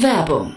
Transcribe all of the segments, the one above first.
Werbung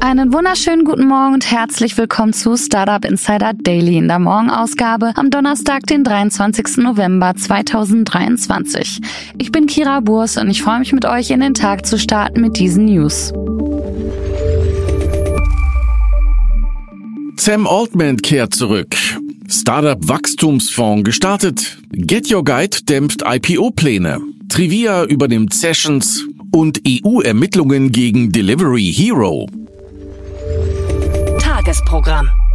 Einen wunderschönen guten Morgen und herzlich willkommen zu Startup Insider Daily in der Morgenausgabe am Donnerstag, den 23. November 2023. Ich bin Kira Burs und ich freue mich mit euch in den Tag zu starten mit diesen News. Sam Altman kehrt zurück. Startup Wachstumsfonds gestartet. Get Your Guide dämpft IPO-Pläne. Trivia übernimmt Sessions und EU-Ermittlungen gegen Delivery Hero. Tagesprogramm.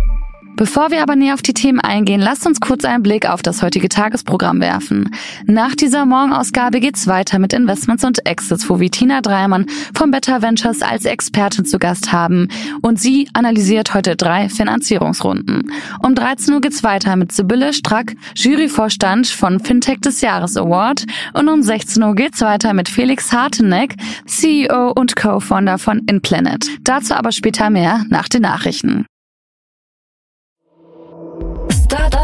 Bevor wir aber näher auf die Themen eingehen, lasst uns kurz einen Blick auf das heutige Tagesprogramm werfen. Nach dieser Morgenausgabe geht's weiter mit Investments und Exits, wo wir Tina Dreimann von Better Ventures als Expertin zu Gast haben und sie analysiert heute drei Finanzierungsrunden. Um 13 Uhr geht's weiter mit Sibylle Strack, Juryvorstand von Fintech des Jahres Award und um 16 Uhr geht's weiter mit Felix Harteneck, CEO und Co-Founder von InPlanet. Dazu aber später mehr nach den Nachrichten.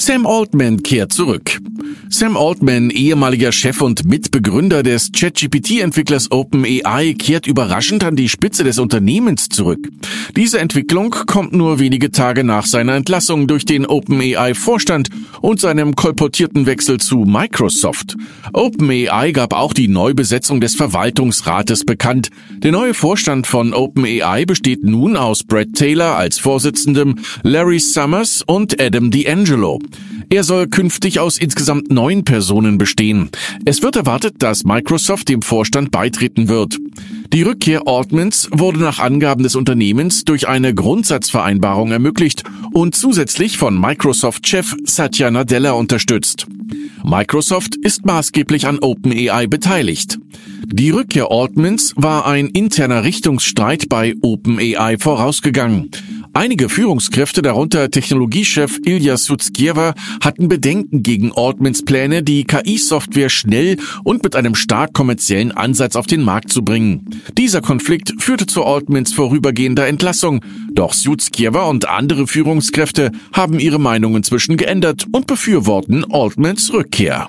Sam Altman kehrt zurück. Sam Altman, ehemaliger Chef und Mitbegründer des ChatGPT-Entwicklers OpenAI, kehrt überraschend an die Spitze des Unternehmens zurück. Diese Entwicklung kommt nur wenige Tage nach seiner Entlassung durch den OpenAI-Vorstand und seinem kolportierten Wechsel zu Microsoft. OpenAI gab auch die Neubesetzung des Verwaltungsrates bekannt. Der neue Vorstand von OpenAI besteht nun aus Brad Taylor als Vorsitzendem, Larry Summers und Adam D'Angelo. Er soll künftig aus insgesamt neun Personen bestehen. Es wird erwartet, dass Microsoft dem Vorstand beitreten wird. Die Rückkehr Altmans wurde nach Angaben des Unternehmens durch eine Grundsatzvereinbarung ermöglicht und zusätzlich von Microsoft-Chef Satya Nadella unterstützt. Microsoft ist maßgeblich an OpenAI beteiligt. Die Rückkehr Altmans war ein interner Richtungsstreit bei OpenAI vorausgegangen. Einige Führungskräfte, darunter Technologiechef Ilya Sutskever, hatten Bedenken gegen Altmans Pläne, die KI-Software schnell und mit einem stark kommerziellen Ansatz auf den Markt zu bringen. Dieser Konflikt führte zu Altmans vorübergehender Entlassung, doch Sutskever und andere Führungskräfte haben ihre Meinung inzwischen geändert und befürworten Altmans Rückkehr.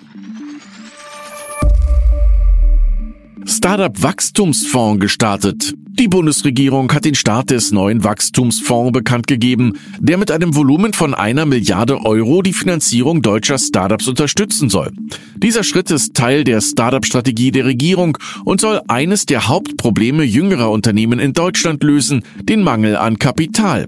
Startup Wachstumsfonds gestartet. Die Bundesregierung hat den Start des neuen Wachstumsfonds bekannt gegeben, der mit einem Volumen von einer Milliarde Euro die Finanzierung deutscher Startups unterstützen soll. Dieser Schritt ist Teil der Startup-Strategie der Regierung und soll eines der Hauptprobleme jüngerer Unternehmen in Deutschland lösen, den Mangel an Kapital.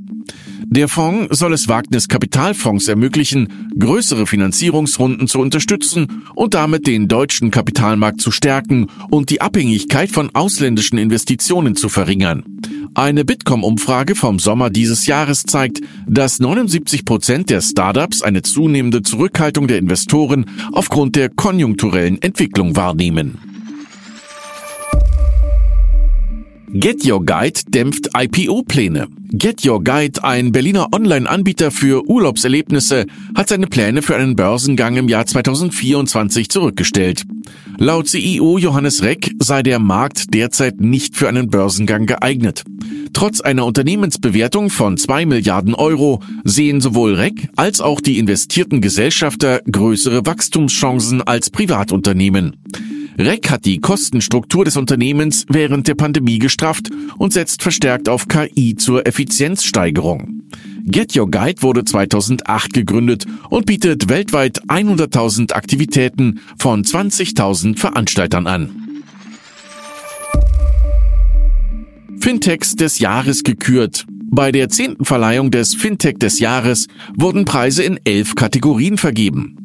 Der Fonds soll es Wagniskapitalfonds ermöglichen, größere Finanzierungsrunden zu unterstützen und damit den deutschen Kapitalmarkt zu stärken und die Abhängigkeit von ausländischen Investitionen zu verringern. Eine Bitkom-Umfrage vom Sommer dieses Jahres zeigt, dass 79 Prozent der Startups eine zunehmende Zurückhaltung der Investoren aufgrund der konjunkturellen Entwicklung wahrnehmen. Get Your Guide dämpft IPO-Pläne. Get Your Guide, ein Berliner Online-Anbieter für Urlaubserlebnisse, hat seine Pläne für einen Börsengang im Jahr 2024 zurückgestellt. Laut CEO Johannes Reck sei der Markt derzeit nicht für einen Börsengang geeignet. Trotz einer Unternehmensbewertung von zwei Milliarden Euro sehen sowohl Reck als auch die investierten Gesellschafter größere Wachstumschancen als Privatunternehmen. REC hat die Kostenstruktur des Unternehmens während der Pandemie gestrafft und setzt verstärkt auf KI zur Effizienzsteigerung. Get Your Guide wurde 2008 gegründet und bietet weltweit 100.000 Aktivitäten von 20.000 Veranstaltern an. Fintechs des Jahres gekürt. Bei der zehnten Verleihung des Fintech des Jahres wurden Preise in elf Kategorien vergeben.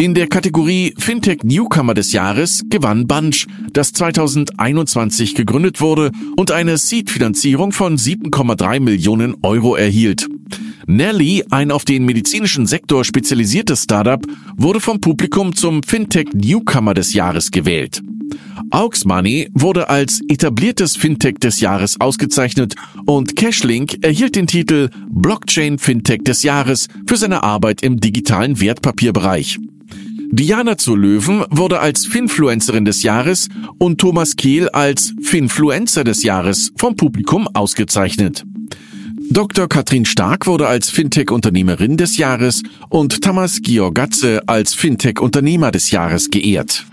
In der Kategorie Fintech Newcomer des Jahres gewann Bunch, das 2021 gegründet wurde und eine Seed-Finanzierung von 7,3 Millionen Euro erhielt. Nelly, ein auf den medizinischen Sektor spezialisiertes Startup, wurde vom Publikum zum Fintech Newcomer des Jahres gewählt. Aux Money wurde als etabliertes Fintech des Jahres ausgezeichnet und Cashlink erhielt den Titel Blockchain Fintech des Jahres für seine Arbeit im digitalen Wertpapierbereich. Diana zu Löwen wurde als Finfluencerin des Jahres und Thomas Kehl als Finfluencer des Jahres vom Publikum ausgezeichnet. Dr. Katrin Stark wurde als Fintech-Unternehmerin des Jahres und Thomas Georgatze als Fintech-Unternehmer des Jahres geehrt.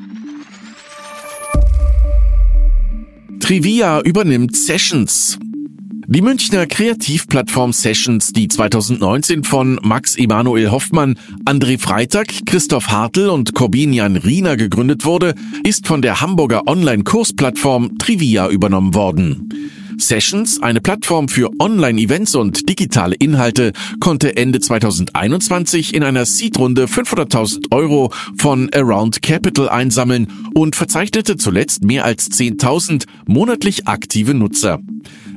Trivia übernimmt Sessions. Die Münchner Kreativplattform Sessions, die 2019 von Max Emanuel Hoffmann, André Freitag, Christoph Hartl und Corbinian Riener gegründet wurde, ist von der Hamburger Online-Kursplattform Trivia übernommen worden. Sessions, eine Plattform für Online-Events und digitale Inhalte, konnte Ende 2021 in einer Seed-Runde 500.000 Euro von Around Capital einsammeln und verzeichnete zuletzt mehr als 10.000 monatlich aktive Nutzer.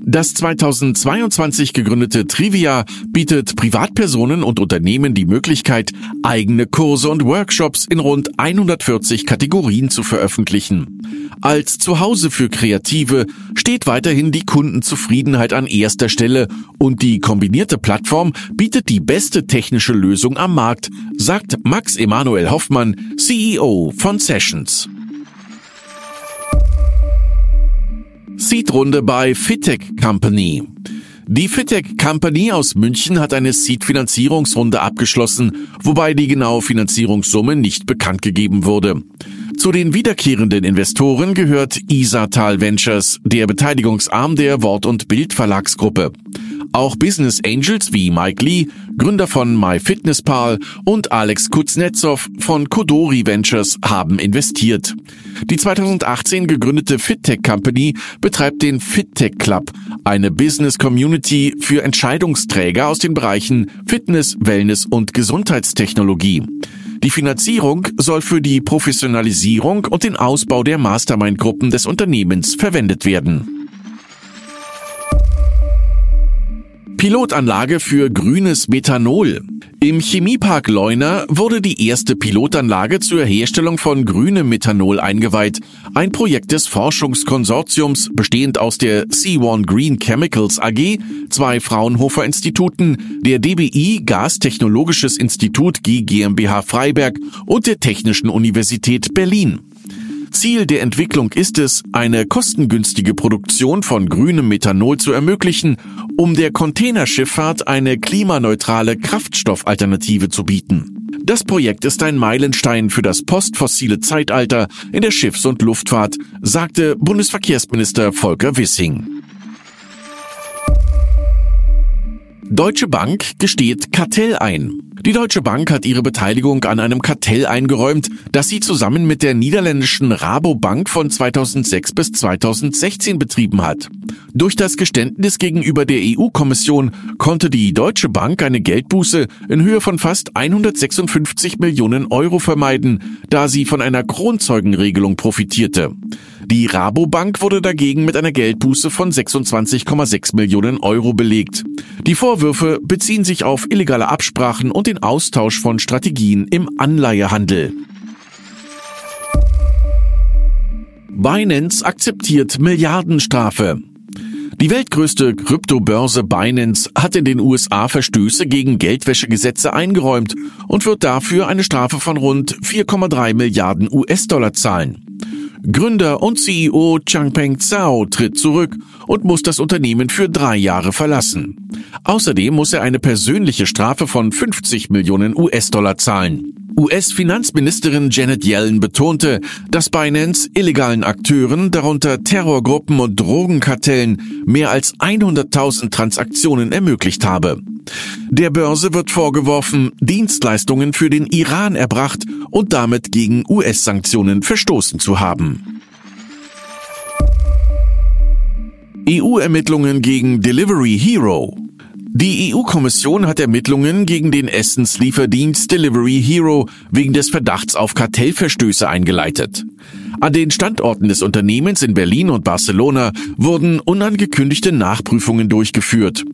Das 2022 gegründete Trivia bietet Privatpersonen und Unternehmen die Möglichkeit, eigene Kurse und Workshops in rund 140 Kategorien zu veröffentlichen. Als Zuhause für Kreative steht weiterhin die Kundenzufriedenheit an erster Stelle und die kombinierte Plattform bietet die beste technische Lösung am Markt, sagt Max Emanuel Hoffmann, CEO von Sessions. Seed-Runde bei Fitech Company. Die Fitech Company aus München hat eine Seed-Finanzierungsrunde abgeschlossen, wobei die genaue Finanzierungssumme nicht bekannt gegeben wurde. Zu den wiederkehrenden Investoren gehört Isatal Ventures, der Beteiligungsarm der Wort- und Bildverlagsgruppe. Auch Business Angels wie Mike Lee, Gründer von MyFitnessPal und Alex Kuznetsov von Kodori Ventures haben investiert. Die 2018 gegründete FitTech Company betreibt den FitTech Club, eine Business Community für Entscheidungsträger aus den Bereichen Fitness, Wellness und Gesundheitstechnologie. Die Finanzierung soll für die Professionalisierung und den Ausbau der Mastermind-Gruppen des Unternehmens verwendet werden. Pilotanlage für grünes Methanol. Im Chemiepark Leuna wurde die erste Pilotanlage zur Herstellung von grünem Methanol eingeweiht. Ein Projekt des Forschungskonsortiums, bestehend aus der C1 Green Chemicals AG, zwei Fraunhofer Instituten, der DBI Gastechnologisches Institut GmbH Freiberg und der Technischen Universität Berlin. Ziel der Entwicklung ist es, eine kostengünstige Produktion von grünem Methanol zu ermöglichen, um der Containerschifffahrt eine klimaneutrale Kraftstoffalternative zu bieten. Das Projekt ist ein Meilenstein für das postfossile Zeitalter in der Schiffs- und Luftfahrt, sagte Bundesverkehrsminister Volker Wissing. Deutsche Bank gesteht Kartell ein. Die Deutsche Bank hat ihre Beteiligung an einem Kartell eingeräumt, das sie zusammen mit der niederländischen Rabobank von 2006 bis 2016 betrieben hat. Durch das Geständnis gegenüber der EU-Kommission konnte die Deutsche Bank eine Geldbuße in Höhe von fast 156 Millionen Euro vermeiden, da sie von einer Kronzeugenregelung profitierte. Die Rabobank wurde dagegen mit einer Geldbuße von 26,6 Millionen Euro belegt. Die Vorwürfe beziehen sich auf illegale Absprachen und den Austausch von Strategien im Anleihehandel. Binance akzeptiert Milliardenstrafe. Die weltgrößte Kryptobörse Binance hat in den USA Verstöße gegen Geldwäschegesetze eingeräumt und wird dafür eine Strafe von rund 4,3 Milliarden US-Dollar zahlen. Gründer und CEO Changpeng Zhao tritt zurück und muss das Unternehmen für drei Jahre verlassen. Außerdem muss er eine persönliche Strafe von 50 Millionen US-Dollar zahlen. US-Finanzministerin Janet Yellen betonte, dass Binance illegalen Akteuren, darunter Terrorgruppen und Drogenkartellen, mehr als 100.000 Transaktionen ermöglicht habe. Der Börse wird vorgeworfen, Dienstleistungen für den Iran erbracht und damit gegen US-Sanktionen verstoßen zu haben. EU-Ermittlungen gegen Delivery Hero. Die EU-Kommission hat Ermittlungen gegen den Essenslieferdienst Delivery Hero wegen des Verdachts auf Kartellverstöße eingeleitet. An den Standorten des Unternehmens in Berlin und Barcelona wurden unangekündigte Nachprüfungen durchgeführt.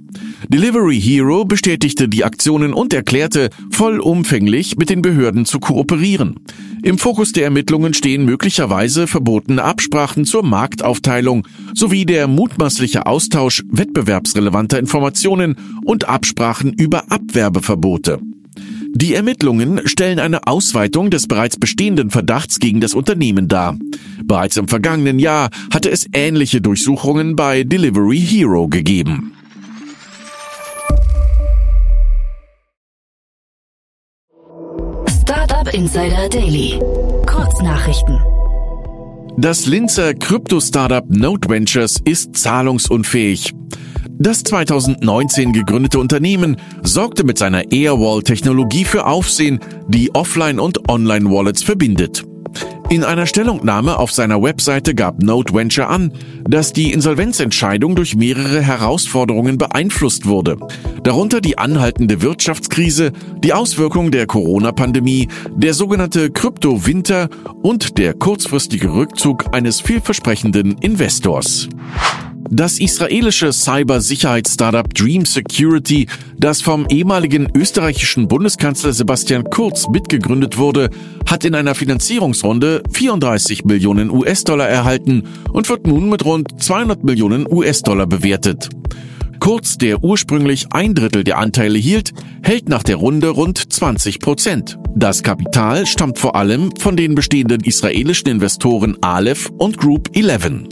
Delivery Hero bestätigte die Aktionen und erklärte, vollumfänglich mit den Behörden zu kooperieren. Im Fokus der Ermittlungen stehen möglicherweise verbotene Absprachen zur Marktaufteilung sowie der mutmaßliche Austausch wettbewerbsrelevanter Informationen und Absprachen über Abwerbeverbote. Die Ermittlungen stellen eine Ausweitung des bereits bestehenden Verdachts gegen das Unternehmen dar. Bereits im vergangenen Jahr hatte es ähnliche Durchsuchungen bei Delivery Hero gegeben. Insider Daily. Kurznachrichten. Das Linzer Krypto-Startup Node Ventures ist zahlungsunfähig. Das 2019 gegründete Unternehmen sorgte mit seiner Airwall-Technologie für Aufsehen, die Offline- und Online-Wallets verbindet. In einer Stellungnahme auf seiner Webseite gab Node Venture an, dass die Insolvenzentscheidung durch mehrere Herausforderungen beeinflusst wurde, darunter die anhaltende Wirtschaftskrise, die Auswirkung der Corona-Pandemie, der sogenannte Krypto-Winter und der kurzfristige Rückzug eines vielversprechenden Investors. Das israelische Cybersicherheitsstartup Dream Security, das vom ehemaligen österreichischen Bundeskanzler Sebastian Kurz mitgegründet wurde, hat in einer Finanzierungsrunde 34 Millionen US-Dollar erhalten und wird nun mit rund 200 Millionen US-Dollar bewertet. Kurz, der ursprünglich ein Drittel der Anteile hielt, hält nach der Runde rund 20 Prozent. Das Kapital stammt vor allem von den bestehenden israelischen Investoren Aleph und Group 11.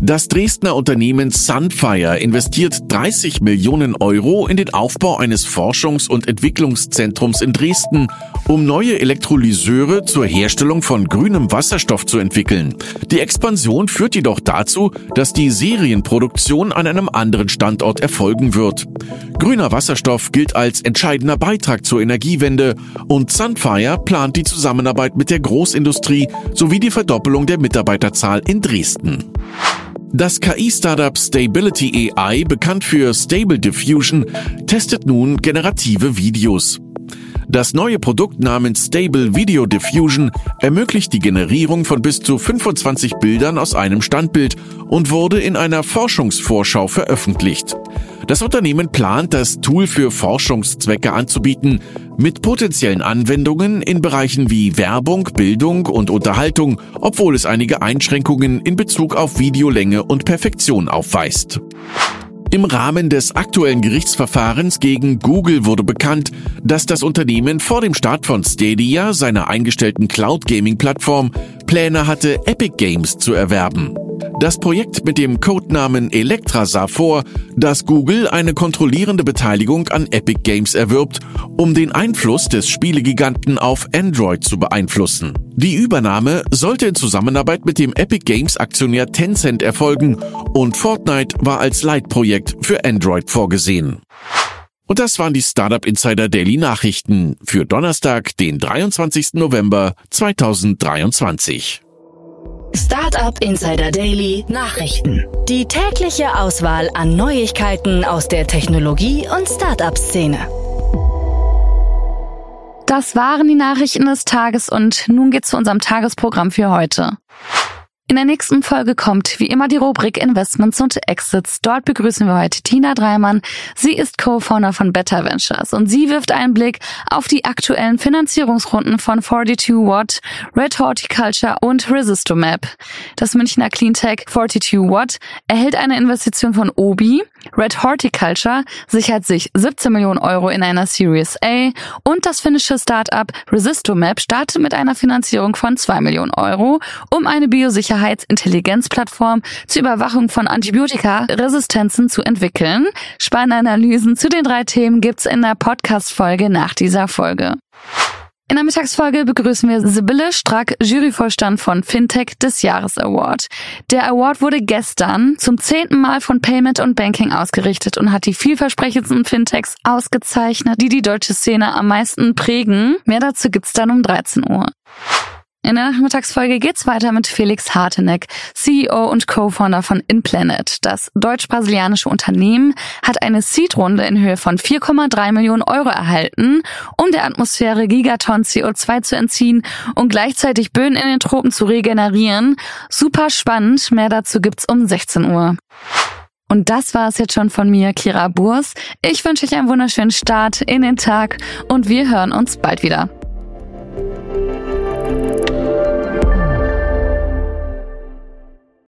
Das Dresdner Unternehmen Sunfire investiert 30 Millionen Euro in den Aufbau eines Forschungs- und Entwicklungszentrums in Dresden, um neue Elektrolyseure zur Herstellung von grünem Wasserstoff zu entwickeln. Die Expansion führt jedoch dazu, dass die Serienproduktion an einem anderen Standort erfolgen wird. Grüner Wasserstoff gilt als entscheidender Beitrag zur Energiewende und Sunfire plant die Zusammenarbeit mit der Großindustrie sowie die Verdoppelung der Mitarbeiterzahl in Dresden. Das KI-Startup Stability AI, bekannt für Stable Diffusion, testet nun generative Videos. Das neue Produkt namens Stable Video Diffusion ermöglicht die Generierung von bis zu 25 Bildern aus einem Standbild und wurde in einer Forschungsvorschau veröffentlicht. Das Unternehmen plant, das Tool für Forschungszwecke anzubieten, mit potenziellen Anwendungen in Bereichen wie Werbung, Bildung und Unterhaltung, obwohl es einige Einschränkungen in Bezug auf Videolänge und Perfektion aufweist. Im Rahmen des aktuellen Gerichtsverfahrens gegen Google wurde bekannt, dass das Unternehmen vor dem Start von Stadia, seiner eingestellten Cloud-Gaming-Plattform, Pläne hatte, Epic Games zu erwerben. Das Projekt mit dem Codenamen Electra sah vor, dass Google eine kontrollierende Beteiligung an Epic Games erwirbt, um den Einfluss des Spielegiganten auf Android zu beeinflussen. Die Übernahme sollte in Zusammenarbeit mit dem Epic Games Aktionär Tencent erfolgen und Fortnite war als Leitprojekt für Android vorgesehen. Und das waren die Startup Insider Daily Nachrichten für Donnerstag, den 23. November 2023. Startup Insider Daily Nachrichten. Die tägliche Auswahl an Neuigkeiten aus der Technologie- und Startup-Szene. Das waren die Nachrichten des Tages und nun geht's zu unserem Tagesprogramm für heute. In der nächsten Folge kommt wie immer die Rubrik Investments und Exits. Dort begrüßen wir heute Tina Dreimann. Sie ist Co-Founder von Better Ventures und sie wirft einen Blick auf die aktuellen Finanzierungsrunden von 42 Watt, Red Horticulture und Resistomap. Das Münchner Cleantech 42 Watt erhält eine Investition von Obi. Red Horticulture sichert sich 17 Millionen Euro in einer Series A und das finnische Startup Resistomap startet mit einer Finanzierung von 2 Millionen Euro, um eine Biosicherheit Sicherheitsintelligenzplattform zur Überwachung von Antibiotika-Resistenzen zu entwickeln. Spannende Analysen zu den drei Themen gibt's in der Podcast-Folge nach dieser Folge. In der Mittagsfolge begrüßen wir Sibylle Strack, Juryvorstand von Fintech des Jahres Award. Der Award wurde gestern zum zehnten Mal von Payment und Banking ausgerichtet und hat die vielversprechendsten Fintechs ausgezeichnet, die die deutsche Szene am meisten prägen. Mehr dazu gibt's dann um 13 Uhr. In der Nachmittagsfolge geht's weiter mit Felix Harteneck, CEO und Co-Founder von InPlanet. Das deutsch-brasilianische Unternehmen hat eine Seed-Runde in Höhe von 4,3 Millionen Euro erhalten, um der Atmosphäre Gigaton CO2 zu entziehen und gleichzeitig Böden in den Tropen zu regenerieren. Super spannend. Mehr dazu gibt's um 16 Uhr. Und das war es jetzt schon von mir, Kira Burs. Ich wünsche euch einen wunderschönen Start in den Tag und wir hören uns bald wieder.